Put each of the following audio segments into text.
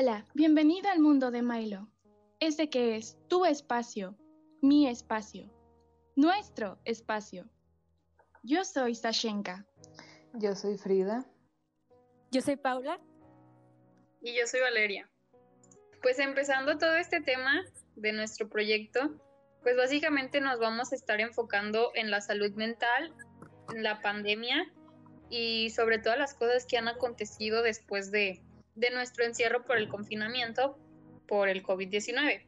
Hola, bienvenido al mundo de Milo. Ese que es tu espacio, mi espacio, nuestro espacio. Yo soy Sashenka. Yo soy Frida. Yo soy Paula. Y yo soy Valeria. Pues empezando todo este tema de nuestro proyecto, pues básicamente nos vamos a estar enfocando en la salud mental, en la pandemia y sobre todas las cosas que han acontecido después de, de nuestro encierro por el confinamiento por el COVID-19.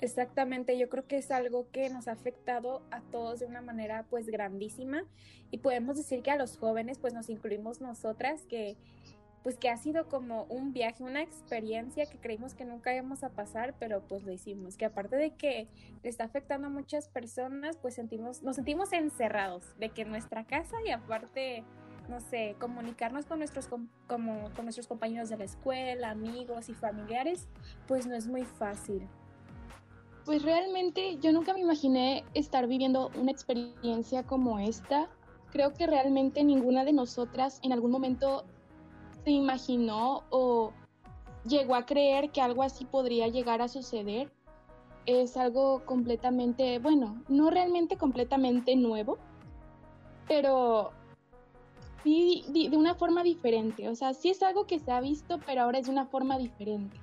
Exactamente, yo creo que es algo que nos ha afectado a todos de una manera pues grandísima y podemos decir que a los jóvenes pues nos incluimos nosotras que pues que ha sido como un viaje, una experiencia que creímos que nunca íbamos a pasar, pero pues lo hicimos, que aparte de que le está afectando a muchas personas, pues sentimos, nos sentimos encerrados, de que nuestra casa y aparte, no sé, comunicarnos con nuestros, como, con nuestros compañeros de la escuela, amigos y familiares, pues no es muy fácil. Pues realmente yo nunca me imaginé estar viviendo una experiencia como esta. Creo que realmente ninguna de nosotras en algún momento se imaginó o llegó a creer que algo así podría llegar a suceder. Es algo completamente, bueno, no realmente completamente nuevo, pero sí de una forma diferente. O sea, sí es algo que se ha visto, pero ahora es de una forma diferente.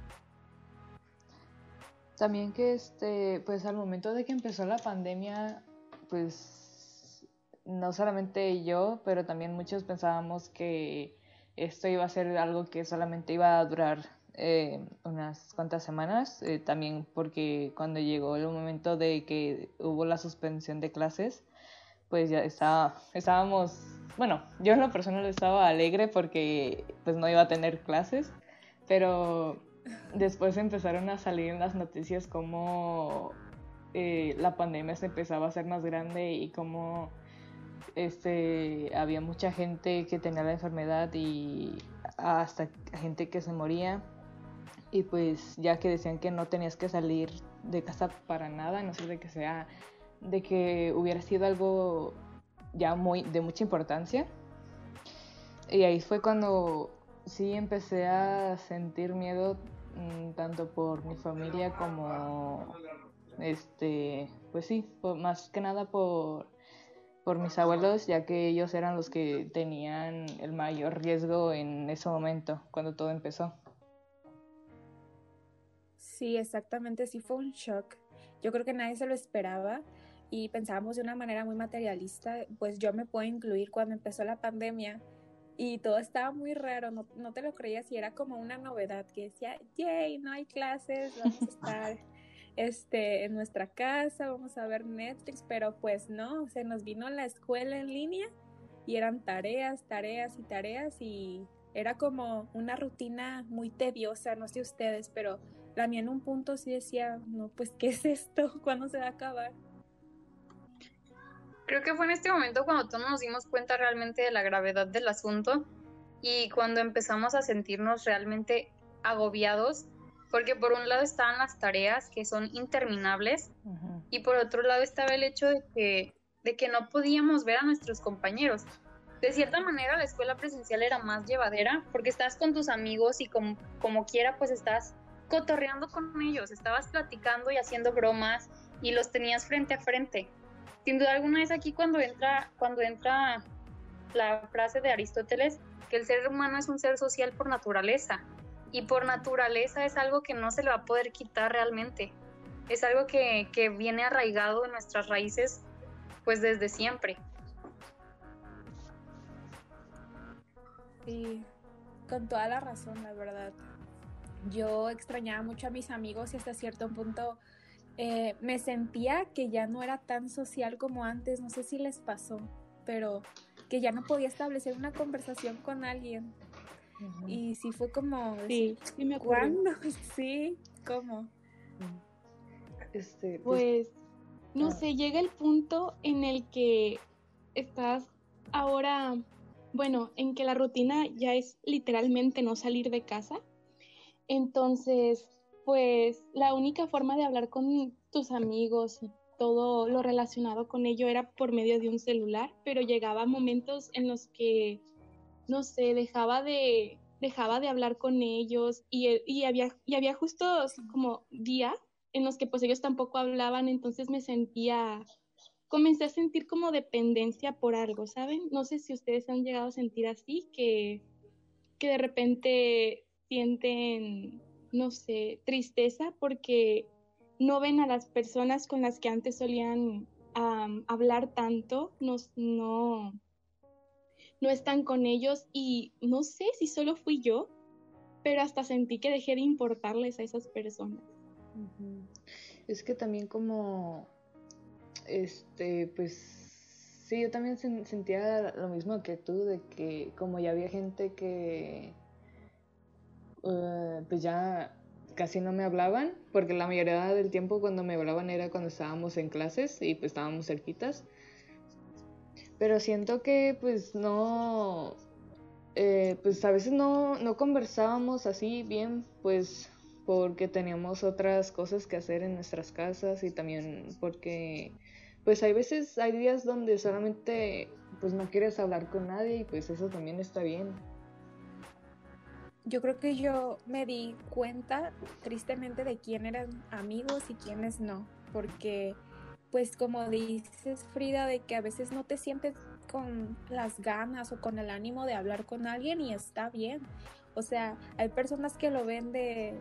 También que este, pues al momento de que empezó la pandemia, pues no solamente yo, pero también muchos pensábamos que esto iba a ser algo que solamente iba a durar eh, unas cuantas semanas, eh, también porque cuando llegó el momento de que hubo la suspensión de clases, pues ya estaba, estábamos, bueno, yo en lo personal estaba alegre porque pues no iba a tener clases, pero después empezaron a salir en las noticias como eh, la pandemia se empezaba a hacer más grande y cómo este, había mucha gente que tenía la enfermedad y hasta gente que se moría. Y pues ya que decían que no tenías que salir de casa para nada, no sé de que sea, de que hubiera sido algo ya muy de mucha importancia. Y ahí fue cuando sí empecé a sentir miedo mm, tanto por mi familia como este, pues sí, más que nada por por mis abuelos, ya que ellos eran los que tenían el mayor riesgo en ese momento, cuando todo empezó. Sí, exactamente, sí fue un shock. Yo creo que nadie se lo esperaba y pensábamos de una manera muy materialista, pues yo me puedo incluir cuando empezó la pandemia y todo estaba muy raro, no, no te lo creías y era como una novedad que decía, yay, no hay clases, vamos a estar este, en nuestra casa, vamos a ver Netflix, pero pues no, se nos vino la escuela en línea y eran tareas, tareas y tareas y era como una rutina muy tediosa, no sé ustedes, pero la mía en un punto sí decía, no, pues, ¿qué es esto? ¿Cuándo se va a acabar? Creo que fue en este momento cuando todos nos dimos cuenta realmente de la gravedad del asunto y cuando empezamos a sentirnos realmente agobiados porque por un lado estaban las tareas que son interminables y por otro lado estaba el hecho de que, de que no podíamos ver a nuestros compañeros. De cierta manera la escuela presencial era más llevadera porque estás con tus amigos y como, como quiera pues estás cotorreando con ellos, estabas platicando y haciendo bromas y los tenías frente a frente. Sin duda alguna es aquí cuando entra, cuando entra la frase de Aristóteles que el ser humano es un ser social por naturaleza y por naturaleza es algo que no se le va a poder quitar realmente. Es algo que, viene arraigado en nuestras raíces pues desde siempre. Sí, con toda la razón, la verdad. Yo extrañaba mucho a mis amigos y hasta cierto punto eh, me sentía que ya no era tan social como antes. No sé si les pasó, pero que ya no podía establecer una conversación con alguien y sí fue como... Sí, sí me acuerdo. ¿Cuándo? Sí, ¿cómo? Este, pues, pues no ah. sé, llega el punto en el que estás ahora, bueno, en que la rutina ya es literalmente no salir de casa. Entonces, pues la única forma de hablar con tus amigos y todo lo relacionado con ello era por medio de un celular, pero llegaba momentos en los que no sé, dejaba de, dejaba de hablar con ellos y, y, había, y había justo como días en los que pues ellos tampoco hablaban, entonces me sentía, comencé a sentir como dependencia por algo, ¿saben? No sé si ustedes han llegado a sentir así, que, que de repente sienten, no sé, tristeza porque no ven a las personas con las que antes solían hablar tanto, no, no, no están con ellos y no sé si solo fui yo, pero hasta sentí que dejé de importarles a esas personas. Es que también como, este, pues sí, yo también sentía lo mismo que tú, de que como ya había gente que, eh, pues ya casi no me hablaban, porque la mayoría del tiempo cuando me hablaban era cuando estábamos en clases y pues estábamos cerquitas. Pero siento que pues no, eh, pues a veces no, no conversábamos así bien, pues porque teníamos otras cosas que hacer en nuestras casas y también porque pues hay veces, hay días donde solamente pues no quieres hablar con nadie y pues eso también está bien yo creo que yo me di cuenta tristemente de quién eran amigos y quiénes no, porque pues como dices Frida, de que a veces no te sientes con las ganas o con el ánimo de hablar con alguien y está bien. O sea, hay personas que lo ven de,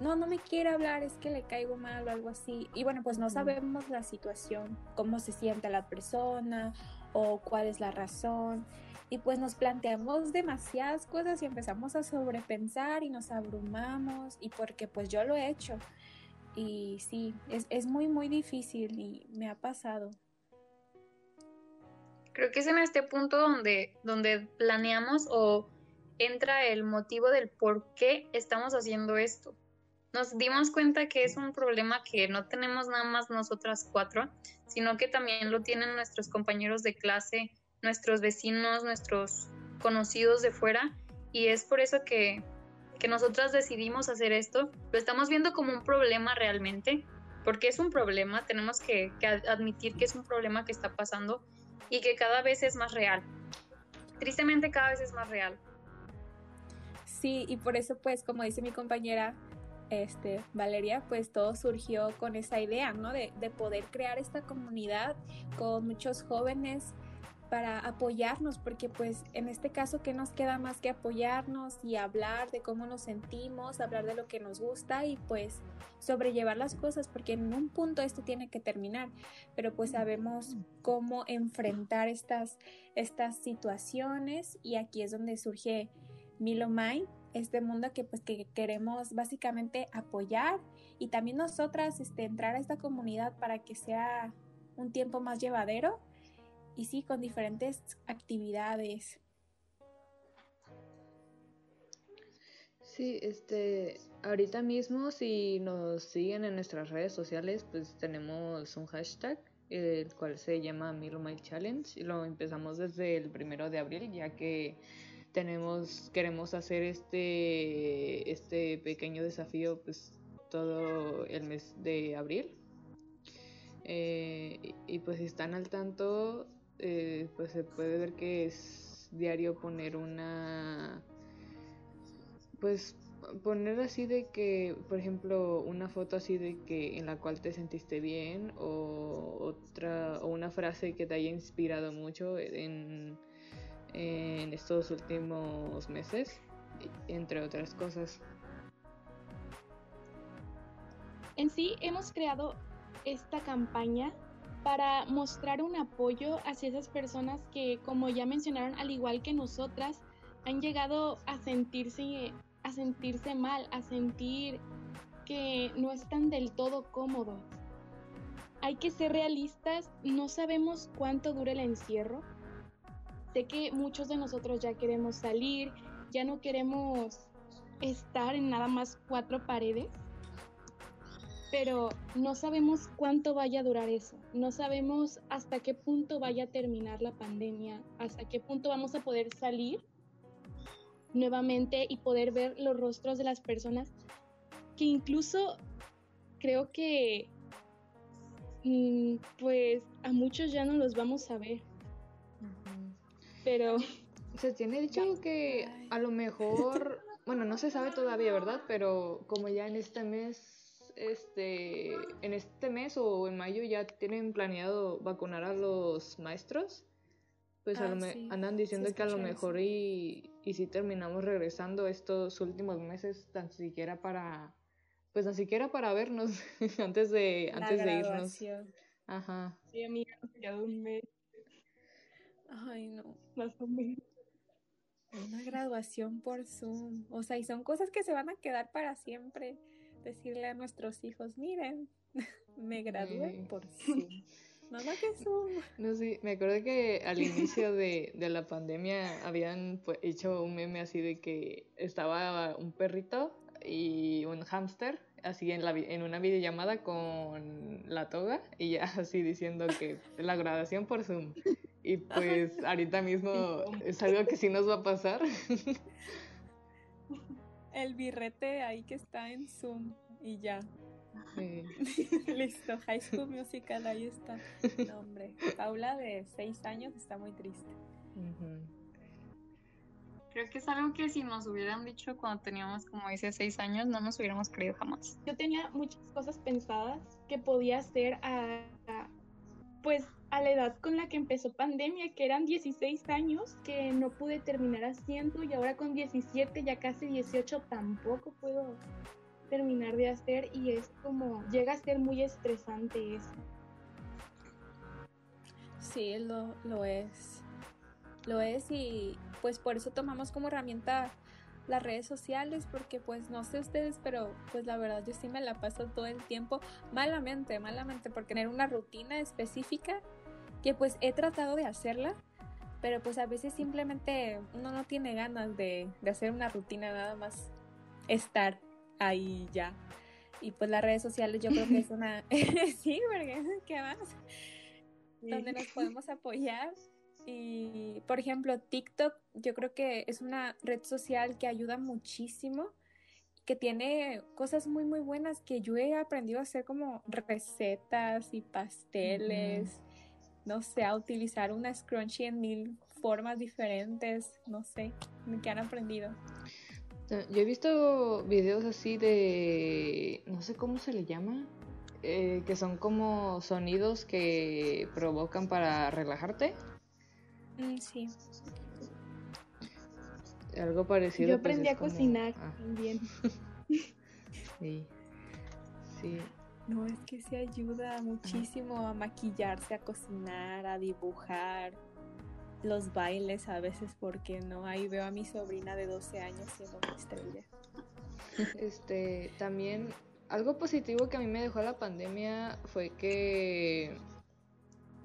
no, no me quiere hablar, es que le caigo mal o algo así. Y bueno, pues no sabemos la situación, cómo se siente la persona o cuál es la razón y pues nos planteamos demasiadas cosas y empezamos a sobrepensar y nos abrumamos y porque pues yo lo he hecho y sí, es, es muy muy difícil y me ha pasado. Creo que es en este punto donde, donde planeamos o entra el motivo del por qué estamos haciendo esto. Nos dimos cuenta que es un problema que no tenemos nada más nosotras cuatro, sino que también lo tienen nuestros compañeros de clase, nuestros vecinos, nuestros conocidos de fuera y es por eso que, que nosotras decidimos hacer esto. Lo estamos viendo como un problema realmente, porque es un problema, tenemos que, que admitir que es un problema que está pasando y que cada vez es más real. Tristemente cada vez es más real. Sí, y por eso pues como dice mi compañera este, Valeria, pues todo surgió con esa idea, ¿no? De, de poder crear esta comunidad con muchos jóvenes para apoyarnos, porque pues en este caso, ¿qué nos queda más que apoyarnos y hablar de cómo nos sentimos, hablar de lo que nos gusta y pues sobrellevar las cosas, porque en un punto esto tiene que terminar, pero pues sabemos cómo enfrentar estas, estas situaciones y aquí es donde surge Milo Mind, este mundo que pues que queremos básicamente apoyar y también nosotras este, entrar a esta comunidad para que sea un tiempo más llevadero y sí, con diferentes actividades. Sí, este, ahorita mismo si nos siguen en nuestras redes sociales, pues tenemos un hashtag, el cual se llama Milo Challenge, y lo empezamos desde el primero de abril, ya que tenemos, queremos hacer este, este pequeño desafío, pues todo el mes de abril. Eh, y pues si están al tanto, eh, pues se puede ver que es diario poner una pues poner así de que por ejemplo una foto así de que en la cual te sentiste bien o otra o una frase que te haya inspirado mucho en, en estos últimos meses entre otras cosas. En sí hemos creado esta campaña para mostrar un apoyo hacia esas personas que, como ya mencionaron, al igual que nosotras, han llegado a sentirse, a sentirse mal, a sentir que no están del todo cómodos. Hay que ser realistas, no sabemos cuánto dura el encierro. Sé que muchos de nosotros ya queremos salir, ya no queremos estar en nada más cuatro paredes pero no sabemos cuánto vaya a durar eso, no sabemos hasta qué punto vaya a terminar la pandemia, hasta qué punto vamos a poder salir nuevamente y poder ver los rostros de las personas que incluso creo que mm, pues a muchos ya no los vamos a ver. Pero Se tiene dicho que a lo mejor, bueno, no se sabe todavía, ¿verdad? Pero como ya en este mes, este, en este mes o en mayo ya tienen planeado vacunar a los maestros, pues Ah, a lo me- sí, andan sí diciendo que a lo mejor y, y si terminamos regresando estos últimos meses, tan siquiera para, pues tan siquiera para vernos antes de, La antes de irnos. graduación. Ajá. Sí, amiga, nos queda un mes Ay, no. más o menos. Una graduación por Zoom. O sea, y son cosas que se van a quedar para siempre. Decirle a nuestros hijos, miren, me gradué Sí. por Zoom. Mamá, que Zoom. No sé, me acuerdo que al inicio de, de la pandemia habían pues, hecho un meme así de que estaba un perrito y un hámster así en, la, en una videollamada con la toga y ya así diciendo que la graduación por Zoom. Y pues ahorita mismo es algo que sí nos va a pasar. El birrete ahí que está en Zoom. Y ya. Sí. Listo. High School Musical, ahí está. No, hombre. Paula de seis años está muy triste. Creo que es algo que si nos hubieran dicho cuando teníamos, como dice, seis años, no nos hubiéramos creído jamás. Yo tenía muchas cosas pensadas que podía hacer a, a- pues a la edad con la que empezó pandemia, que eran 16 años, que no pude terminar haciendo y ahora con 17, ya casi 18, tampoco puedo terminar de hacer y es como, llega a ser muy estresante eso. Sí, lo, lo es. Lo es y pues por eso tomamos como herramienta las redes sociales porque pues no sé ustedes, pero pues la verdad yo sí me la paso todo el tiempo malamente, malamente porque tener una rutina específica que pues he tratado de hacerla, pero pues a veces simplemente uno no tiene ganas de, de hacer una rutina nada más estar ahí ya. Y pues las redes sociales yo creo que es una... sí, porque ¿qué más? donde nos podemos apoyar. Y, por ejemplo, TikTok, yo creo que es una red social que ayuda muchísimo, que tiene cosas muy, muy buenas que yo he aprendido a hacer como recetas y pasteles, no sé, a utilizar una scrunchie en mil formas diferentes, no sé, que han aprendido. Yo he visto videos así de, no sé cómo se le llama, eh, que son como sonidos que provocan para relajarte. Mm, sí, Algo parecido. Yo pues, aprendí a como- cocinar ah, también. sí. Sí. No, es que se ayuda muchísimo a maquillarse, a cocinar, a dibujar. Los bailes a veces, porque no? Ahí veo a mi sobrina de 12 años siendo una estrella. Este, también algo positivo que a mí me dejó la pandemia fue que,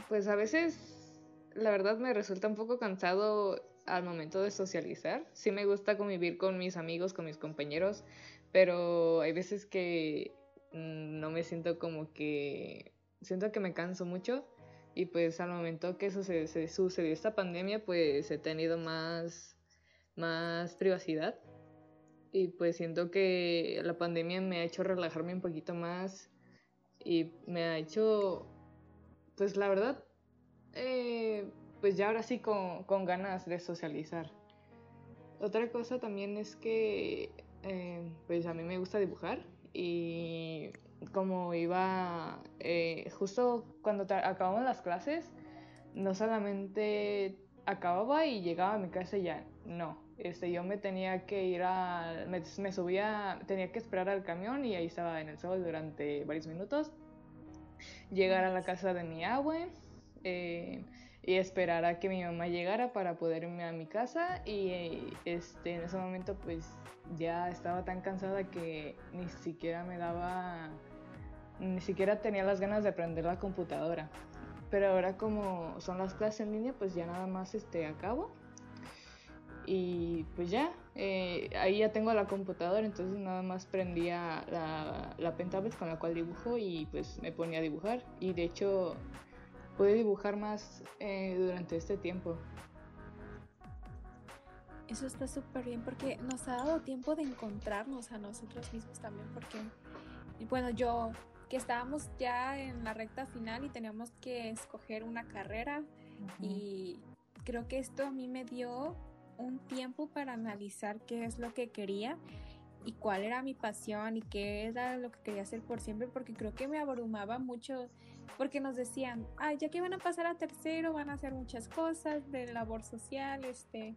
pues a veces, la verdad me resulta un poco cansado al momento de socializar. Sí me gusta convivir con mis amigos, con mis compañeros, pero hay veces que no me siento como que, siento que me canso mucho y pues al momento que se sucedió esta pandemia, pues he tenido más, más privacidad. Y pues siento que la pandemia me ha hecho relajarme un poquito más y me ha hecho, pues la verdad, eh, pues ya ahora sí con, con ganas de socializar. Otra cosa también es que eh, pues a mí me gusta dibujar y como iba eh, justo cuando acabamos las clases, no solamente acababa y llegaba a mi casa y ya, no. Este, yo me tenía que ir a, me, me subía, tenía que esperar al camión y ahí estaba en el sol durante varios minutos. Llegar a la casa de mi abue eh, y esperar a que mi mamá llegara para poder irme a mi casa y este, en ese momento pues ya estaba tan cansada que ni siquiera me daba, ni siquiera tenía las ganas de aprender la computadora. Pero ahora como son las clases en línea, pues ya nada más este, acabo. Y pues ya, eh, ahí ya tengo la computadora, entonces nada más prendía la, la pen tablet con la cual dibujo y pues me ponía a dibujar. Y de hecho pude dibujar más eh, durante este tiempo. Eso está súper bien porque nos ha dado tiempo de encontrarnos a nosotros mismos también porque, bueno, yo que estábamos ya en la recta final y teníamos que escoger una carrera y creo que esto a mí me dio un tiempo para analizar qué es lo que quería y cuál era mi pasión y qué era lo que quería hacer por siempre, porque creo que me abrumaba mucho, porque nos decían, ay, ya que van a pasar a tercero, van a hacer muchas cosas de labor social, este,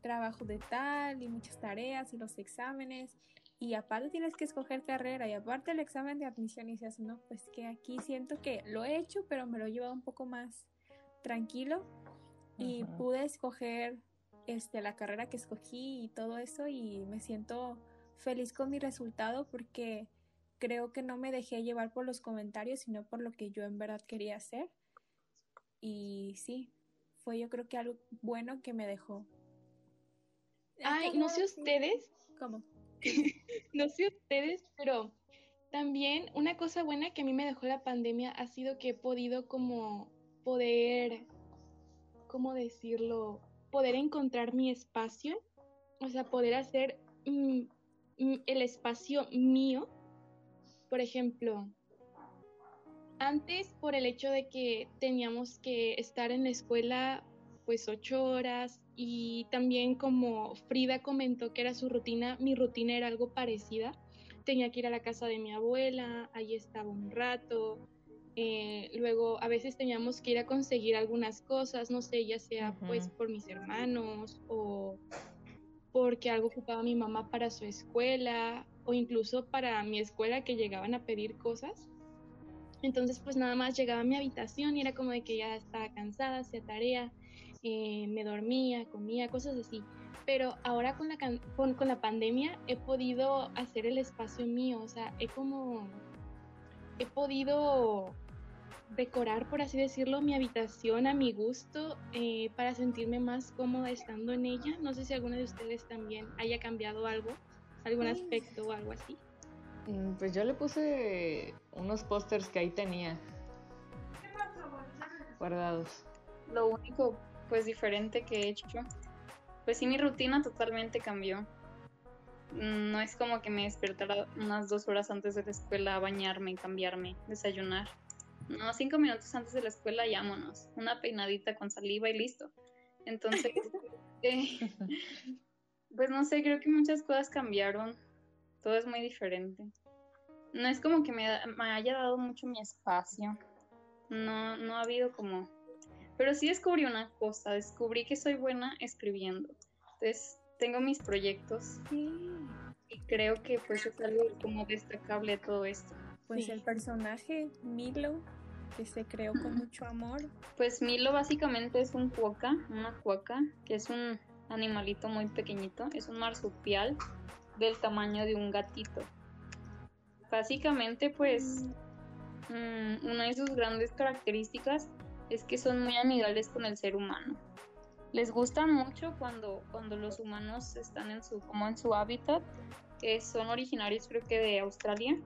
trabajo de tal y muchas tareas y los exámenes, y aparte tienes que escoger carrera y aparte el examen de admisión y dices, no, pues que aquí siento que lo he hecho, pero me lo he llevado un poco más tranquilo y pude escoger este, la carrera que escogí y todo eso y me siento feliz con mi resultado porque creo que no me dejé llevar por los comentarios, sino por lo que yo en verdad quería hacer. Y sí, fue yo creo que algo bueno que me dejó. Ay, no sé ustedes. ¿Cómo? no sé ustedes, pero también una cosa buena que a mí me dejó la pandemia ha sido que he podido como poder, ¿cómo decirlo? Poder encontrar mi espacio, o sea, poder hacer mm, el espacio mío, por ejemplo, antes por el hecho de que teníamos que estar en la escuela pues ocho horas y también como Frida comentó que era su rutina, mi rutina era algo parecida. Tenía que ir a la casa de mi abuela, ahí estaba un rato, eh, luego a veces teníamos que ir a conseguir algunas cosas, no sé, ya sea pues por mis hermanos o porque algo ocupaba mi mamá para su escuela o incluso para mi escuela que llegaban a pedir cosas. Entonces pues nada más llegaba a mi habitación y era como de que ya estaba cansada, hacía tarea, eh, me dormía, comía, cosas así. Pero ahora con la, con, con la pandemia he podido hacer el espacio mío, o sea, he como, he podido decorar, por así decirlo, mi habitación a mi gusto eh, para sentirme más cómoda estando en ella. No sé si alguno de ustedes también haya cambiado algo, algún aspecto o algo así. Mm, pues yo le puse unos pósters que ahí tenía guardados. Lo único pues diferente que he hecho, pues sí mi rutina totalmente cambió. No es como que me despertara unas dos horas antes de la escuela a bañarme, cambiarme, desayunar no, cinco minutos antes de la escuela y Una peinadita con saliva y listo. Entonces, eh, pues no sé, creo que muchas cosas cambiaron. Todo es muy diferente. No es como que me, haya dado mucho mi espacio. No, no ha habido como... Pero sí descubrí una cosa, descubrí que soy buena escribiendo. Entonces, tengo mis proyectos. Y creo que pues es algo como destacable de todo esto. Pues el personaje Milo se creó con mucho amor. Pues Milo básicamente es un cuoca, una cuoca, que es un animalito muy pequeñito, es un marsupial del tamaño de un gatito. Básicamente pues mm, una de sus grandes características es que son muy amigables con el ser humano. Les gustan mucho cuando, cuando los humanos están en su, como en su hábitat, que son originarios creo que de Australia,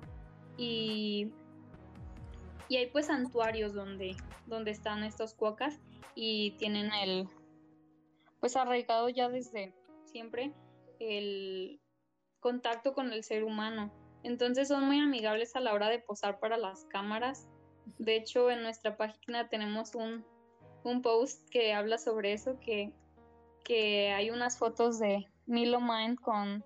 y y hay pues santuarios donde, donde están estos cuocas y tienen el, pues arraigado ya desde siempre el contacto con el ser humano. Entonces son muy amigables a la hora de posar para las cámaras. De hecho, en nuestra página tenemos un, un post que habla sobre eso, que, que hay unas fotos de Milo Mind con,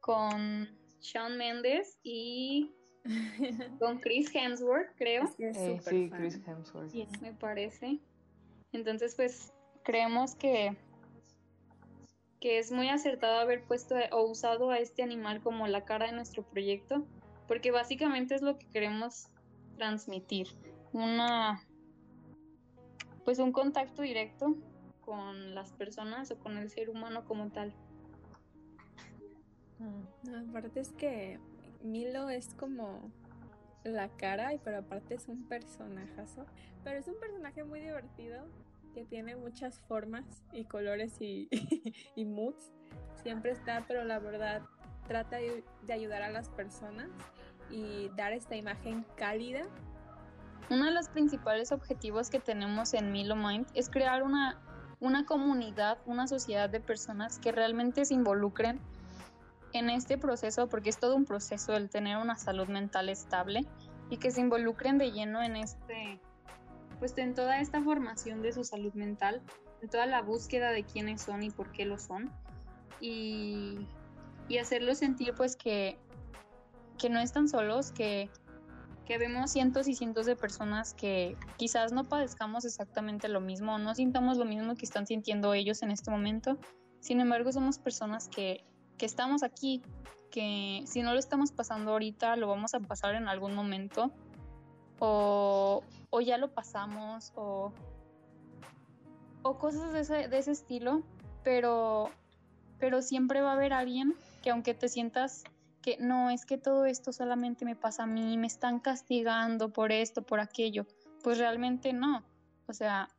con Shawn Mendes y con Chris Hemsworth, creo. Eh, sí, Chris Hemsworth. me parece. Entonces, pues, creemos que, que es muy acertado haber puesto o usado a este animal como la cara de nuestro proyecto, porque básicamente es lo que queremos transmitir. Una, pues, un contacto directo con las personas o con el ser humano como tal. Mm. aparte es que Milo es como la cara, pero aparte es un personajazo. Pero es un personaje muy divertido que tiene muchas formas y colores y, y moods. Siempre está, pero la verdad trata de, ayudar a las personas y dar esta imagen cálida. Uno de los principales objetivos que tenemos en Milo Mind es crear una, una comunidad, una sociedad de personas que realmente se involucren en este proceso, porque es todo un proceso el tener una salud mental estable y que se involucren de lleno en este, pues en toda esta formación de su salud mental, en toda la búsqueda de quiénes son y por qué lo son. Y, y hacerlos sentir pues que, que no están solos, que, que vemos cientos y cientos de personas que quizás no padezcamos exactamente lo mismo, no sintamos lo mismo que están sintiendo ellos en este momento. Sin embargo, somos personas que, que estamos aquí, que si no lo estamos pasando ahorita, lo vamos a pasar en algún momento, o, o ya lo pasamos, o, o cosas de ese, de ese estilo, pero, pero siempre va a haber alguien que aunque te sientas que no, es que todo esto solamente me pasa a mí, me están castigando por esto, por aquello. Pues realmente no. O sea,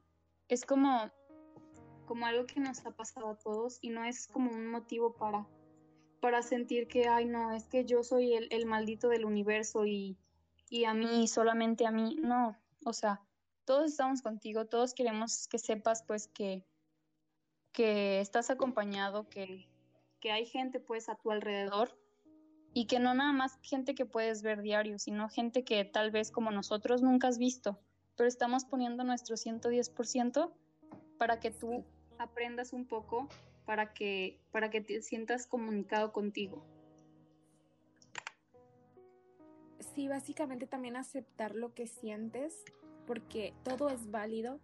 es como, como algo que nos ha pasado a todos y no es como un motivo para, para sentir que, ay, no, es que yo soy el, el maldito del universo y, y a mí, solamente a mí. No, o sea, todos estamos contigo, todos queremos que sepas pues que, que estás acompañado, que, que hay gente pues a tu alrededor y que no nada más gente que puedes ver diario, sino gente que tal vez como nosotros nunca has visto, pero estamos poniendo nuestro 110% para que tú aprendas un poco, para que, para que te sientas comunicado contigo. Sí, básicamente también aceptar lo que sientes, porque todo es válido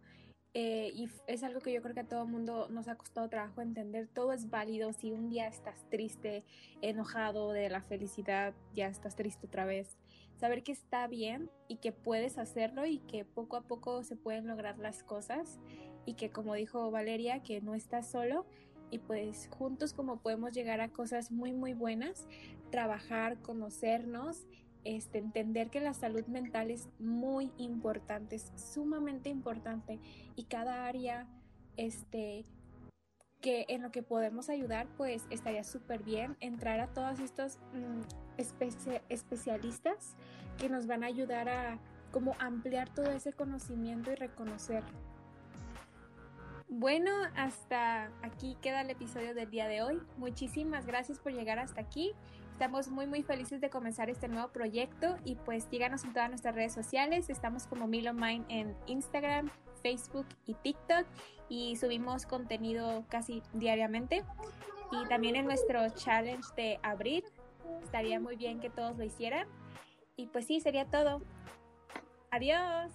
eh, y es algo que yo creo que a todo el mundo nos ha costado trabajo entender. Todo es válido. Si un día estás triste, enojado de la felicidad, ya estás triste otra vez. Saber que está bien y que puedes hacerlo y que poco a poco se pueden lograr las cosas y que como dijo Valeria, que no estás solo y pues juntos como podemos llegar a cosas muy muy buenas, trabajar, conocernos este, entender que la salud mental es muy importante, es sumamente importante y cada área este, que en lo que podemos ayudar, pues estaría súper bien entrar a todos estos mm, especialistas que nos van a ayudar a como ampliar todo ese conocimiento y reconocer. Bueno, hasta aquí queda el episodio del día de hoy. Muchísimas gracias por llegar hasta aquí. Estamos muy muy felices de comenzar este nuevo proyecto y pues síganos en todas nuestras redes sociales. Estamos como Milo Mind en Instagram, Facebook y TikTok y subimos contenido casi diariamente. Y también en nuestro challenge de abril. Estaría muy bien que todos lo hicieran. Y pues sí, sería todo. Adiós.